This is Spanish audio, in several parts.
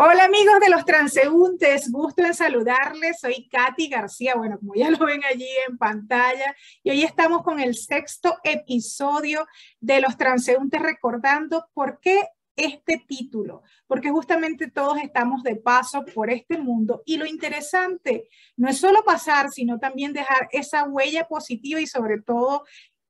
Hola amigos de los transeúntes, gusto en saludarles. Soy Katy García, bueno, como ya lo ven allí en pantalla, y hoy estamos con el sexto episodio de los transeúntes recordando por qué este título, porque justamente todos estamos de paso por este mundo y lo interesante no es solo pasar, sino también dejar esa huella positiva y sobre todo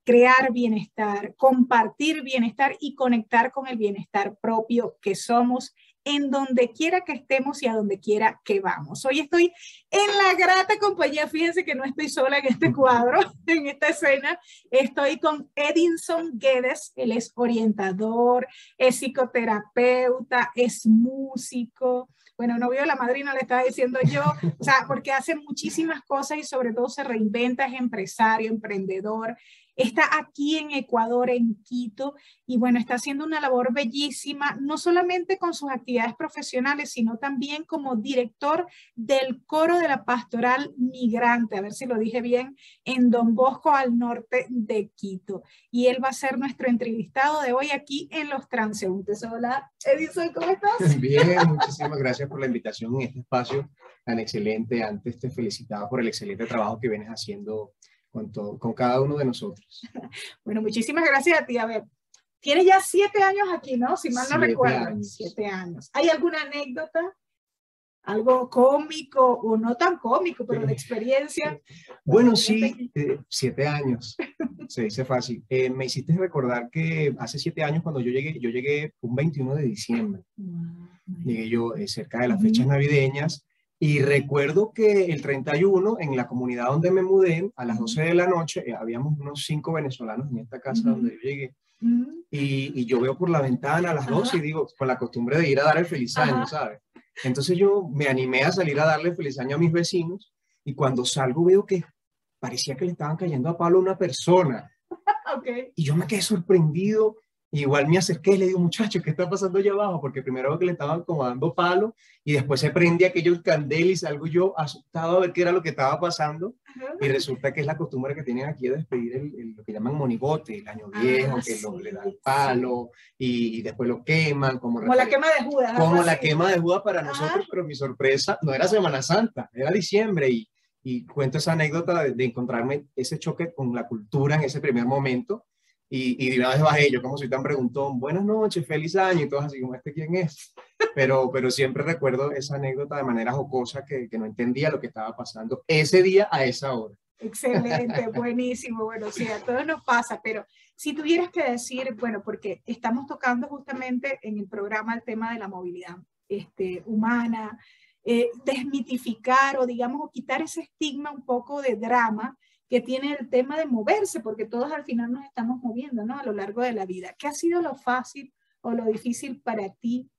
crear bienestar, compartir bienestar y conectar con el bienestar propio que somos en donde quiera que estemos y a donde quiera que vamos. Hoy estoy en la grata compañía, fíjense que no estoy sola en este cuadro, en esta escena, estoy con Edinson Guedes, él es orientador, es psicoterapeuta, es músico, bueno, novio de la madrina le estaba diciendo yo, o sea, porque hace muchísimas cosas y sobre todo se reinventa, es empresario, emprendedor, Está aquí en Ecuador, en Quito, y bueno, está haciendo una labor bellísima, no solamente con sus actividades profesionales, sino también como director del coro de la pastoral migrante, a ver si lo dije bien, en Don Bosco, al norte de Quito. Y él va a ser nuestro entrevistado de hoy aquí en Los Transeúntes. Hola, Edison, ¿cómo estás? Bien, muchísimas gracias por la invitación en este espacio tan excelente. Antes te felicitaba por el excelente trabajo que vienes haciendo con, con cada uno de nosotros. Bueno, muchísimas gracias a ti. A ver, tienes ya siete años aquí, ¿no? Si mal no recuerdo. Siete años. ¿Hay alguna anécdota? algo cómico o no tan cómico, pero de experiencia. Bueno, sí, eh, siete años, se dice fácil. Eh, me hiciste recordar que hace siete años cuando yo llegué, yo llegué un 21 de diciembre, llegué yo eh, cerca de las fechas navideñas y recuerdo que el 31, en la comunidad donde me mudé, a las 12 de la noche, eh, habíamos unos cinco venezolanos en esta casa donde yo llegué. y, y, yo veo por la ventana a las 12 y digo, con la costumbre de ir a dar el feliz año, ¿sabes? Entonces yo me animé a salir a darle feliz año a mis vecinos y cuando salgo veo que parecía que le estaban cayendo a palo a una persona. okay. Y yo me quedé sorprendido igual me acerqué y le digo, muchachos, ¿qué está pasando allá abajo? Porque primero que le estaban como dando palo y después se prende aquello candel y salgo yo asustado a ver qué era lo que estaba pasando. Y resulta que es la costumbre que tienen aquí de despedir el, lo que llaman monigote, el año ah, viejo, que lo, le dan palo y, después lo queman. Como, como la quema de Judas. Como la quema de Judas para nosotros, pero mi sorpresa no era Semana Santa, era diciembre y, y cuento esa anécdota de, de encontrarme ese choque con la cultura en ese primer momento y, y de una vez bajé yo como soy tan preguntón, buenas noches, feliz año, y todos así como, ¿este quién es? Pero, pero siempre recuerdo esa anécdota de manera jocosa que, que no entendía lo que estaba pasando ese día a esa hora. Excelente, buenísimo. Bueno, sí, a todos nos pasa, pero si tuvieras que decir, bueno, porque estamos tocando justamente en el programa el tema de la movilidad este, humana, eh, desmitificar o digamos, o quitar ese estigma un poco de drama que tiene el tema de moverse, porque todos al final nos estamos moviendo, ¿no? A lo largo de la vida. ¿Qué ha sido lo fácil o lo difícil para ti?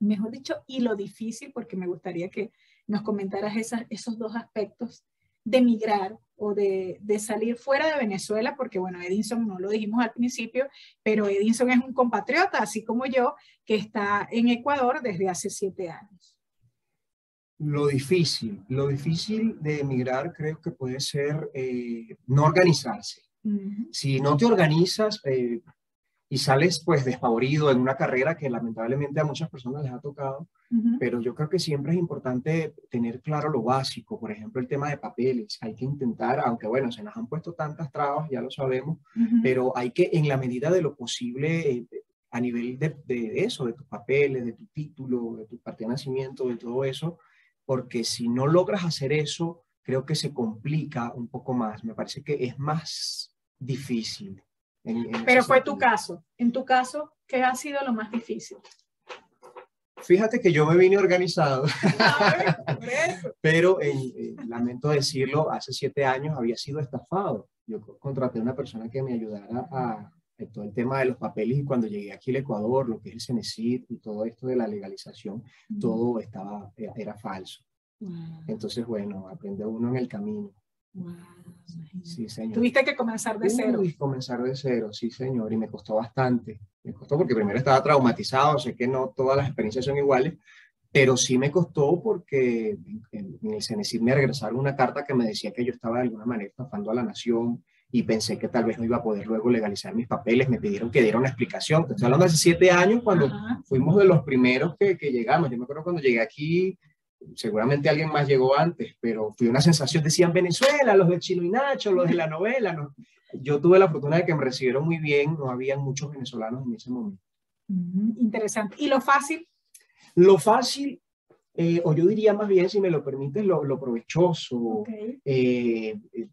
Mejor dicho, y lo difícil, porque me gustaría que nos comentaras esas, esos dos aspectos de migrar o de, de, salir fuera de Venezuela, porque bueno, Edinson no lo dijimos al principio, pero Edinson es un compatriota, así como yo, que está en Ecuador desde hace siete años. Lo difícil, lo difícil de emigrar creo que puede ser eh, no organizarse. Si no te organizas eh, y sales pues despavorido en una carrera que lamentablemente a muchas personas les ha tocado, pero yo creo que siempre es importante tener claro lo básico, por ejemplo el tema de papeles, hay que intentar, aunque bueno, se nos han puesto tantas trabas, ya lo sabemos, pero hay que en la medida de lo posible eh, a nivel de, de, eso, de tus papeles, de tu título, de tu parte de nacimiento, de todo eso, porque si no logras hacer eso, creo que se complica un poco más. Me parece que es más difícil. Pero fue tu caso. En tu caso, ¿qué ha sido lo más difícil? Fíjate que yo me vine organizado, pero lamento decirlo, hace siete años había sido estafado. Yo contraté a una persona que me ayudara a, todo el tema de los papeles y cuando llegué aquí al Ecuador, lo que es el CENESID y todo esto de la legalización, todo estaba, era, falso. Entonces, bueno, aprende uno en el camino. Sí, señor. Tuviste que comenzar de cero. Uy, comenzar de cero, sí, señor, y me costó bastante. Me costó porque primero estaba traumatizado, sé que no todas las experiencias son iguales, pero sí me costó porque en, el CENESID me regresaron una carta que me decía que yo estaba de alguna manera estafando a la nación, y pensé que tal vez no iba a poder luego legalizar mis papeles. Me pidieron que diera una explicación. Estoy hablando hace siete años cuando fuimos de los primeros que, que, llegamos. Yo me acuerdo cuando llegué aquí, seguramente alguien más llegó antes, pero fue una sensación, decían Venezuela, los de Chino y Nacho, los de la novela. ¿no? Yo tuve la fortuna de que me recibieron muy bien, no había muchos venezolanos en ese momento. interesante. ¿Y lo fácil? Lo fácil, eh, o yo diría más bien, si me lo permites, lo, lo provechoso. Eh, eh,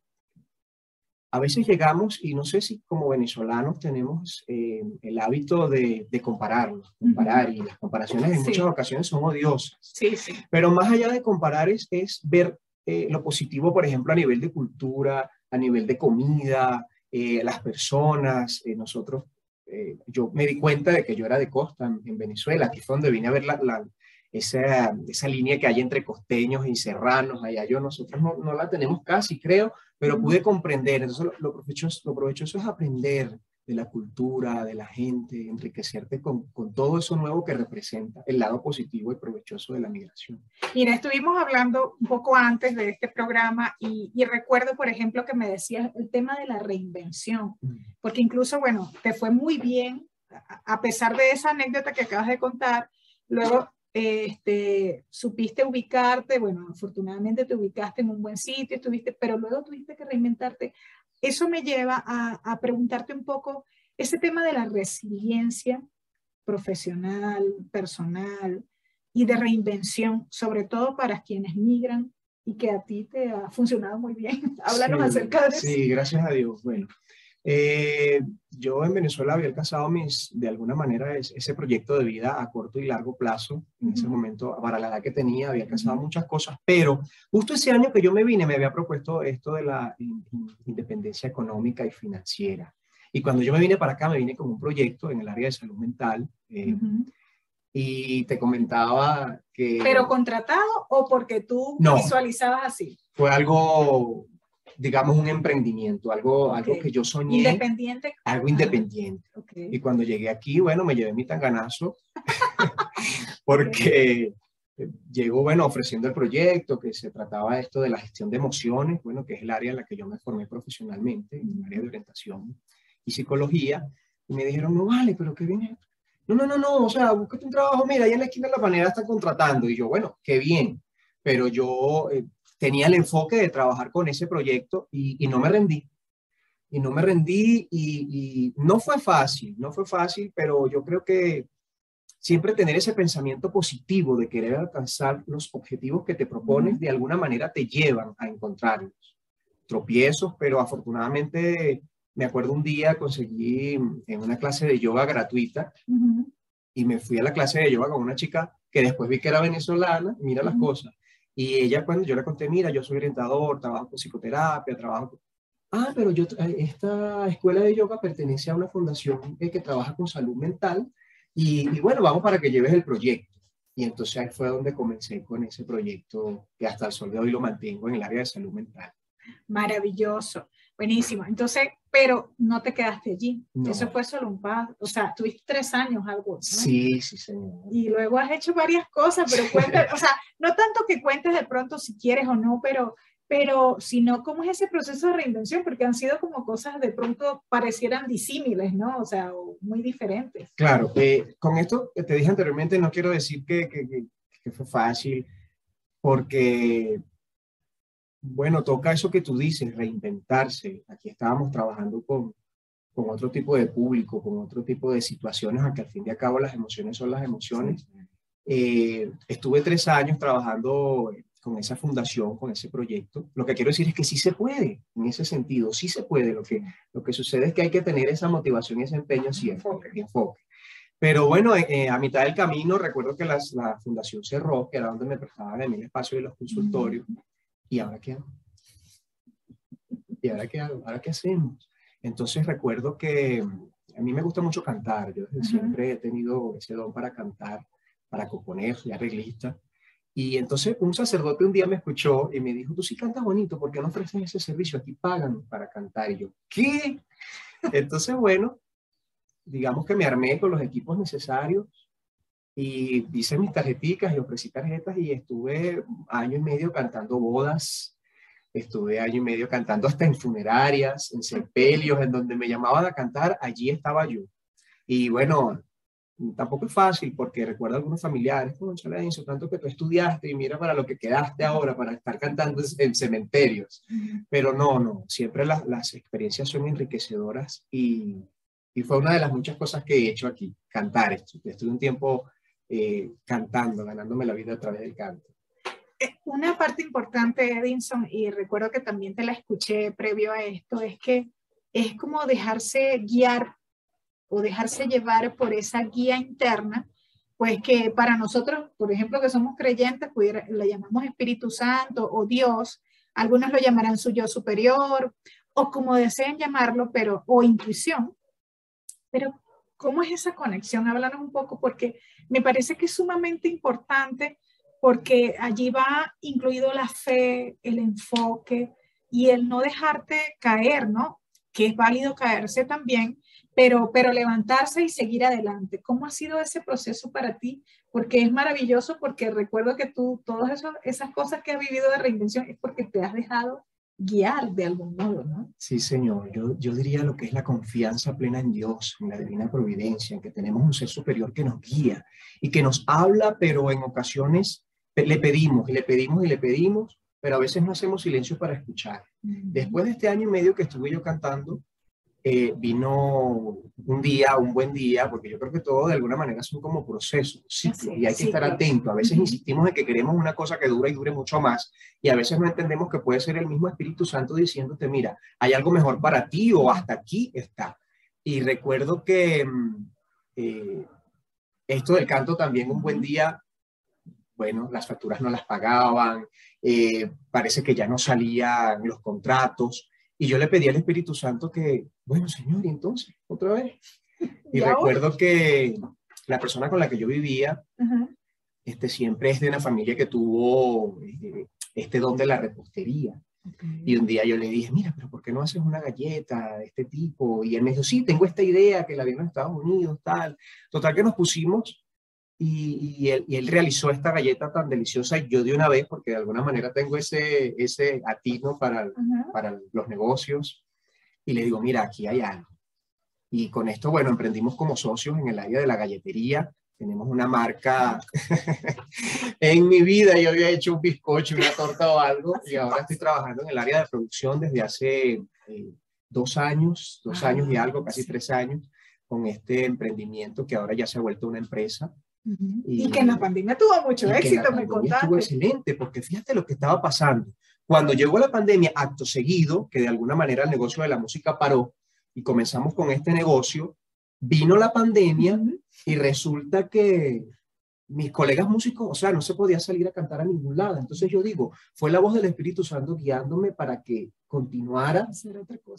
a veces llegamos, y no sé si como venezolanos tenemos el hábito de, de compararnos, comparar, y las comparaciones en muchas ocasiones son odiosas. Sí, sí. Pero más allá de comparar es, es ver lo positivo, por ejemplo, a nivel de cultura, a nivel de comida, las personas, nosotros eh, yo me di cuenta de que yo era de costa en, Venezuela, que fue donde vine a ver la, esa, esa, línea que hay entre costeños y serranos, allá yo, nosotros no, no la tenemos casi, creo, pero pude comprender, entonces lo, provechoso, lo provechoso es aprender de la cultura, de la gente, enriquecerte con, con, todo eso nuevo que representa el lado positivo y provechoso de la migración. Mira, estuvimos hablando un poco antes de este programa y, y recuerdo, por ejemplo, que me decías el tema de la reinvención, mm. porque incluso, bueno, te fue muy bien, a pesar de esa anécdota que acabas de contar, luego este, supiste ubicarte, bueno, afortunadamente te ubicaste en un buen sitio, estuviste, pero luego tuviste que reinventarte eso me lleva a, preguntarte un poco ese tema de la resiliencia profesional, personal y de reinvención, sobre todo para quienes migran y que a ti te ha funcionado muy bien. Háblanos acerca de eso. Sí, gracias a Dios. Bueno, eh, yo en Venezuela había alcanzado mis, de alguna manera ese proyecto de vida a corto y largo plazo. En ese momento, para la edad que tenía, había alcanzado muchas cosas, pero justo ese año que yo me vine, me había propuesto esto de la independencia económica y financiera. Y cuando yo me vine para acá, me vine con un proyecto en el área de salud mental. Eh, y te comentaba que... ¿Pero contratado o porque tú visualizabas así? Fue algo digamos, un emprendimiento, algo, algo que yo soñé. Independiente. Algo independiente. Y cuando llegué aquí, bueno, me llevé mi tanganazo, porque llegó, bueno, ofreciendo el proyecto, que se trataba esto de la gestión de emociones, bueno, que es el área en la que yo me formé profesionalmente, en el área de orientación y psicología, y me dijeron, no vale, pero ¿qué viene? No, no, no, no, o sea, búsquete un trabajo, mira, ahí en la esquina de la panera están contratando, y yo, bueno, qué bien, pero yo eh, tenía el enfoque de trabajar con ese proyecto y, no me rendí. Y no me rendí y, no fue fácil, no fue fácil, pero yo creo que siempre tener ese pensamiento positivo de querer alcanzar los objetivos que te propones, de alguna manera te llevan a encontrarlos. Tropiezos, pero afortunadamente me acuerdo un día conseguí en una clase de yoga gratuita y me fui a la clase de yoga con una chica que después vi que era venezolana, mira las cosas, y ella cuando yo le conté, mira, yo soy orientador, trabajo con psicoterapia, trabajo... Ah, pero yo, eh, esta escuela de yoga pertenece a una fundación que trabaja con salud mental y, bueno, vamos para que lleves el proyecto. Y entonces ahí fue donde comencé con ese proyecto que hasta el sol de hoy lo mantengo en el área de salud mental. Maravilloso, buenísimo. Entonces, pero no te quedaste allí. Eso fue solo un paso. O sea, tuviste tres años, algo. Sí, sí, señor. Y luego has hecho varias cosas, pero cuéntame, o sea, no tanto que cuentes de pronto si quieres o no, pero, pero sino cómo es ese proceso de reinvención, porque han sido como cosas de pronto parecieran disímiles, ¿no? O sea, muy diferentes. Claro, eh, con esto que te dije anteriormente, no quiero decir que, que, que fue fácil, porque bueno, toca eso que tú dices, reinventarse. Aquí estábamos trabajando con, con otro tipo de público, con otro tipo de situaciones, aunque al fin y al cabo las emociones son las emociones. Eh, estuve tres años trabajando con esa fundación, con ese proyecto. Lo que quiero decir es que sí se puede, en ese sentido, sí se puede. Lo que, lo que sucede es que hay que tener esa motivación y ese empeño siempre, y enfoque. Pero bueno, eh, eh, a mitad del camino recuerdo que la fundación cerró, que era donde me prestaban el espacio de los consultorios. ¿Y ahora qué hago? ¿Y ahora qué hago? ¿Ahora qué hacemos? Entonces recuerdo que a mí me gusta mucho cantar, yo siempre he tenido ese don para cantar, para componer, y arreglista. Y entonces un sacerdote un día me escuchó y me dijo, tú sí cantas bonito, ¿por qué no ofrecen ese servicio? Aquí pagan para cantar. Y yo, ¿qué? Entonces, bueno, digamos que me armé con los equipos necesarios y hice mis tarjeticas y ofrecí tarjetas y estuve año y medio cantando bodas, Estuve año y medio cantando hasta en funerarias, en sepelios, en donde me llamaban a cantar, allí estaba yo. Y bueno, tampoco es fácil porque recuerdo a algunos familiares, como Enzo, tanto que tú estudiaste y mira para lo que quedaste ahora, para estar cantando en cementerios. Pero no, no, siempre las, las experiencias son enriquecedoras y, y, fue una de las muchas cosas que he hecho aquí, cantar. Estuve un tiempo eh, cantando, ganándome la vida a través del canto. Una parte importante, Edinson, y recuerdo que también te la escuché previo a esto, es que es como dejarse guiar o dejarse llevar por esa guía interna, pues que para nosotros, por ejemplo, que somos creyentes, pudiera, le llamamos Espíritu Santo o Dios, algunos lo llamarán su yo superior o como deseen llamarlo, pero o intuición. Pero ¿cómo es esa conexión? Háblanos un poco porque me parece que es sumamente importante porque allí va incluido la fe, el enfoque y el no dejarte caer, ¿no? Que es válido caerse también, pero, pero levantarse y seguir adelante. ¿Cómo ha sido ese proceso para ti? Porque es maravilloso, porque recuerdo que tú, todas esas cosas que has vivido de reinvención es porque te has dejado guiar de algún modo, ¿no? Sí, Señor. Yo, yo diría lo que es la confianza plena en Dios, en la divina providencia, en que tenemos un ser superior que nos guía y que nos habla, pero en ocasiones le pedimos y le pedimos y le pedimos, pero a veces no hacemos silencio para escuchar. Después de este año y medio que estuve yo cantando, eh, vino un día, un buen día, porque yo creo que todo de alguna manera son como procesos, y hay que estar atento. A veces insistimos en que queremos una cosa que dura y dure mucho más, y a veces no entendemos que puede ser el mismo Espíritu Santo diciéndote, mira, hay algo mejor para ti o hasta aquí está. Y recuerdo que mm, eh, esto del canto también un buen día, bueno, las facturas no las pagaban, eh, parece que ya no salían los contratos, y yo le pedí al Espíritu Santo que, bueno, Señor, y entonces, otra vez. Y recuerdo que la persona con la que yo vivía, este, siempre es de una familia que tuvo eh, este don de la repostería. Y un día yo le dije, mira, pero ¿por qué no haces una galleta de este tipo? Y él me dijo, sí, tengo esta idea que la vi en Estados Unidos, tal. Total que nos pusimos y, él, realizó esta galleta tan deliciosa y yo de una vez, porque de alguna manera tengo ese, ese atino para, para los negocios, y le digo, mira, aquí hay algo. Y con esto, bueno, emprendimos como socios en el área de la galletería. Tenemos una marca. en mi vida yo había hecho un bizcocho, una torta o algo, y ahora estoy trabajando en el área de producción desde hace eh, dos años, dos años y algo, casi tres años, con este emprendimiento que ahora ya se ha vuelto una empresa y, que en la pandemia tuvo mucho éxito, me contaste. Estuvo excelente, porque fíjate lo que estaba pasando. Cuando llegó la pandemia, acto seguido, que de alguna manera el negocio de la música paró y comenzamos con este negocio, vino la pandemia y resulta que mis colegas músicos, o sea, no se podía salir a cantar a ningún lado. Entonces yo digo, fue la voz del Espíritu Santo guiándome para que continuara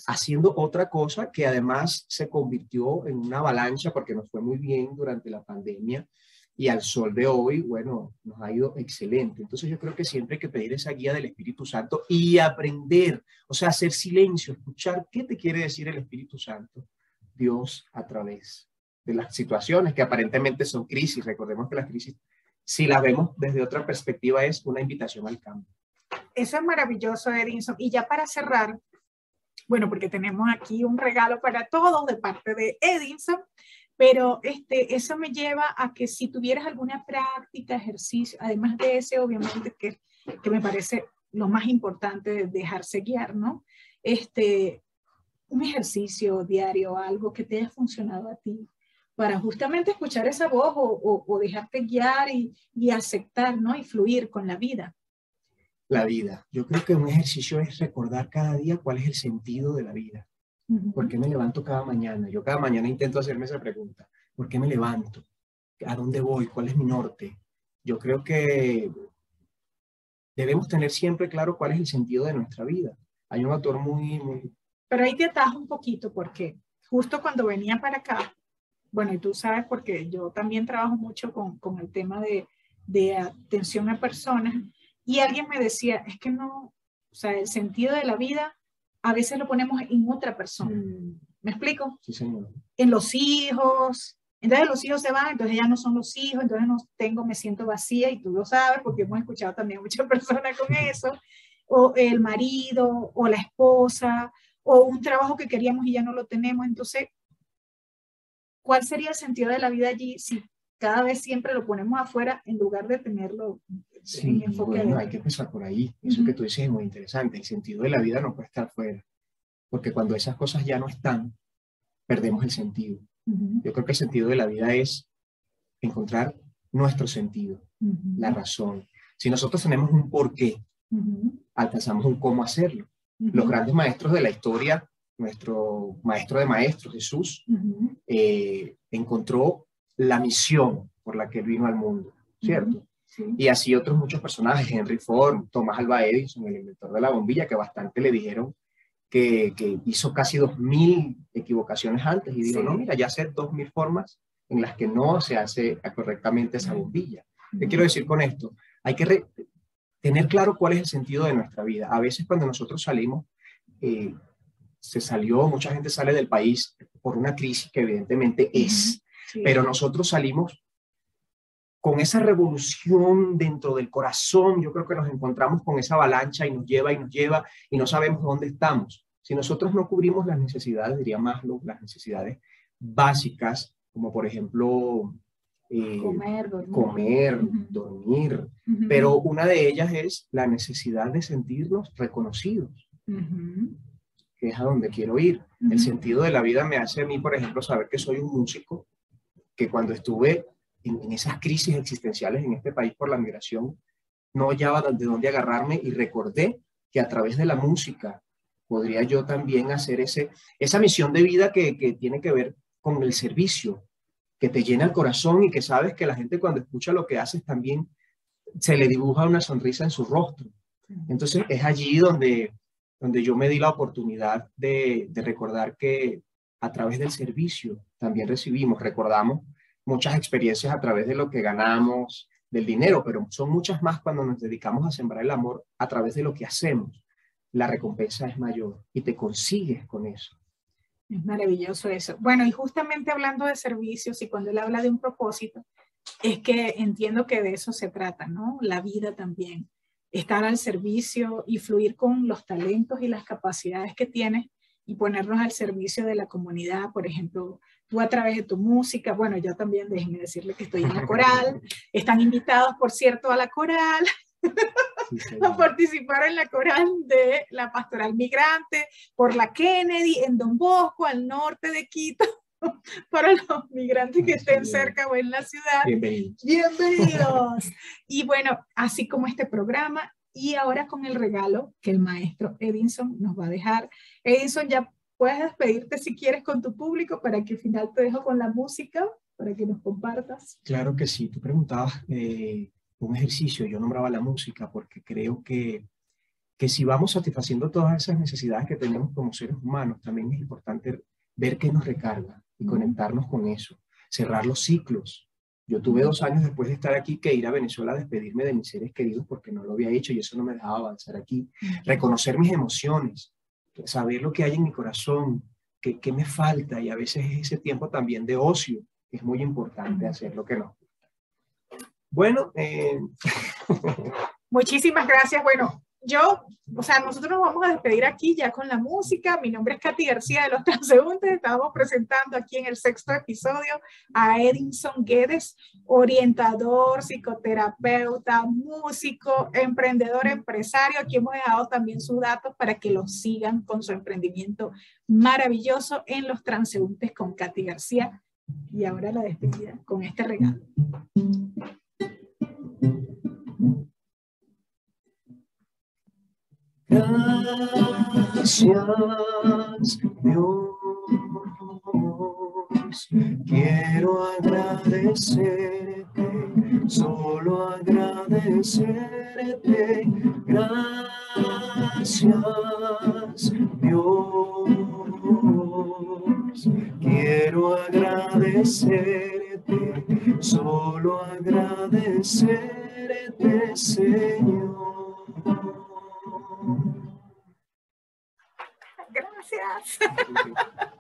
haciendo otra cosa que además se convirtió en una avalancha porque nos fue muy bien durante la pandemia y al sol de hoy, bueno, nos ha ido excelente. Entonces yo creo que siempre hay que pedir esa guía del Espíritu Santo y aprender, o sea, hacer silencio, escuchar qué te quiere decir el Espíritu Santo, Dios a través de las situaciones que aparentemente son crisis. Recordemos que las crisis, si las vemos desde otra perspectiva, es una invitación al cambio. Eso es maravilloso, Edinson. Y ya para cerrar, bueno, porque tenemos aquí un regalo para todos de parte de Edinson. Pero este, eso me lleva a que si tuvieras alguna práctica, ejercicio, además de ese, obviamente, que, que me parece lo más importante de dejarse guiar, ¿no? Este, un ejercicio diario, algo que te haya funcionado a ti, para justamente escuchar esa voz o, o, dejarte guiar y, y, aceptar, ¿no? Y fluir con la vida. La vida. Yo creo que un ejercicio es recordar cada día cuál es el sentido de la vida. ¿Por qué me levanto cada mañana? Yo cada mañana intento hacerme esa pregunta. ¿Por qué me levanto? ¿A dónde voy? ¿Cuál es mi norte? Yo creo que debemos tener siempre claro cuál es el sentido de nuestra vida. Hay un autor muy... muy... Pero ahí te atajo un poquito porque justo cuando venía para acá, bueno, y tú sabes porque yo también trabajo mucho con, con el tema de, de atención a personas y alguien me decía, es que no, o sea, el sentido de la vida a veces lo ponemos en otra persona. Mm. ¿Me explico? Sí, señor. En los hijos. Entonces los hijos se van, entonces ya no son los hijos, entonces no tengo, me siento vacía y tú lo sabes porque hemos escuchado también muchas personas con eso. o el marido, o la esposa, o un trabajo que queríamos y ya no lo tenemos. Entonces, ¿cuál sería el sentido de la vida allí si cada vez siempre lo ponemos afuera en lugar de tenerlo sí, bueno, hay que empezar por ahí. Eso que tú dices es muy interesante. El sentido de la vida no puede estar fuera, porque cuando esas cosas ya no están, perdemos el sentido. Yo creo que el sentido de la vida es encontrar nuestro sentido, la razón. Si nosotros tenemos un porqué, alcanzamos un cómo hacerlo. Los grandes maestros de la historia, nuestro maestro de maestros, Jesús, eh, encontró la misión por la que él vino al mundo, ¿cierto? Y así otros muchos personajes, Henry Ford, Thomas Alva Edison, el inventor de la bombilla, que bastante le dijeron que, que hizo casi 2.000 equivocaciones antes y dijo, no, mira, ya sé 2.000 formas en las que no se hace correctamente esa bombilla. ¿Qué quiero decir con esto? Hay que tener claro cuál es el sentido de nuestra vida. A veces cuando nosotros salimos, eh, se salió, mucha gente sale del país por una crisis que evidentemente es, pero nosotros salimos con esa revolución dentro del corazón, yo creo que nos encontramos con esa avalancha y nos lleva y nos lleva y no sabemos dónde estamos. Si nosotros no cubrimos las necesidades, diría más las necesidades básicas, como por ejemplo eh, comer, dormir, pero una de ellas es la necesidad de sentirnos reconocidos, que es a donde quiero ir. El sentido de la vida me hace a mí, por ejemplo, saber que soy un músico, que cuando estuve en, esas crisis existenciales en este país por la migración, no hallaba de dónde agarrarme y recordé que a través de la música podría yo también hacer ese, esa misión de vida que, que tiene que ver con el servicio, que te llena el corazón y que sabes que la gente cuando escucha lo que haces también se le dibuja una sonrisa en su rostro. Entonces es allí donde, donde yo me di la oportunidad de, de recordar que a través del servicio también recibimos, recordamos muchas experiencias a través de lo que ganamos, del dinero, pero son muchas más cuando nos dedicamos a sembrar el amor a través de lo que hacemos. La recompensa es mayor y te consigues con eso. Es maravilloso eso. Bueno, y justamente hablando de servicios y cuando él habla de un propósito, es que entiendo que de eso se trata, ¿no? La vida también. Estar al servicio y fluir con los talentos y las capacidades que tienes y ponernos al servicio de la comunidad, por ejemplo, tú a través de tu música, bueno, yo también déjenme decirle que estoy en la coral, están invitados, por cierto, a la coral, a participar en la coral de la pastoral migrante por la Kennedy en Don Bosco, al norte de Quito, para los migrantes que estén cerca o en la ciudad. Bienvenidos. Bienvenidos. Y bueno, así como este programa, y ahora con el regalo que el maestro Edinson nos va a dejar. Edinson, ya puedes despedirte si quieres con tu público para que al final te dejo con la música, para que nos compartas. Claro que sí. Tú preguntabas eh, un ejercicio, yo nombraba la música porque creo que, que si vamos satisfaciendo todas esas necesidades que tenemos como seres humanos, también es importante ver qué nos recarga y conectarnos con eso, cerrar los ciclos. Yo tuve dos años después de estar aquí que ir a Venezuela a despedirme de mis seres queridos porque no lo había hecho y eso no me dejaba avanzar aquí. Reconocer mis emociones, saber lo que hay en mi corazón, qué, qué me falta y a veces es ese tiempo también de ocio. Es muy importante hacer lo que no bueno, eh... muchísimas gracias. Bueno, yo, o sea, nosotros nos vamos a despedir aquí ya con la música. Mi nombre es Katy García de Los Transeúntes. Estamos presentando aquí en el sexto episodio a Edinson Guedes, orientador, psicoterapeuta, músico, emprendedor, empresario. Aquí hemos dejado también sus datos para que lo sigan con su emprendimiento maravilloso en Los Transeúntes con Katy García. Y ahora la despedida con este regalo. Gracias, Dios. Quiero agradecerte, solo agradecerte. Gracias, Dios. Quiero agradecerte, solo agradecerte, Señor. Gracias.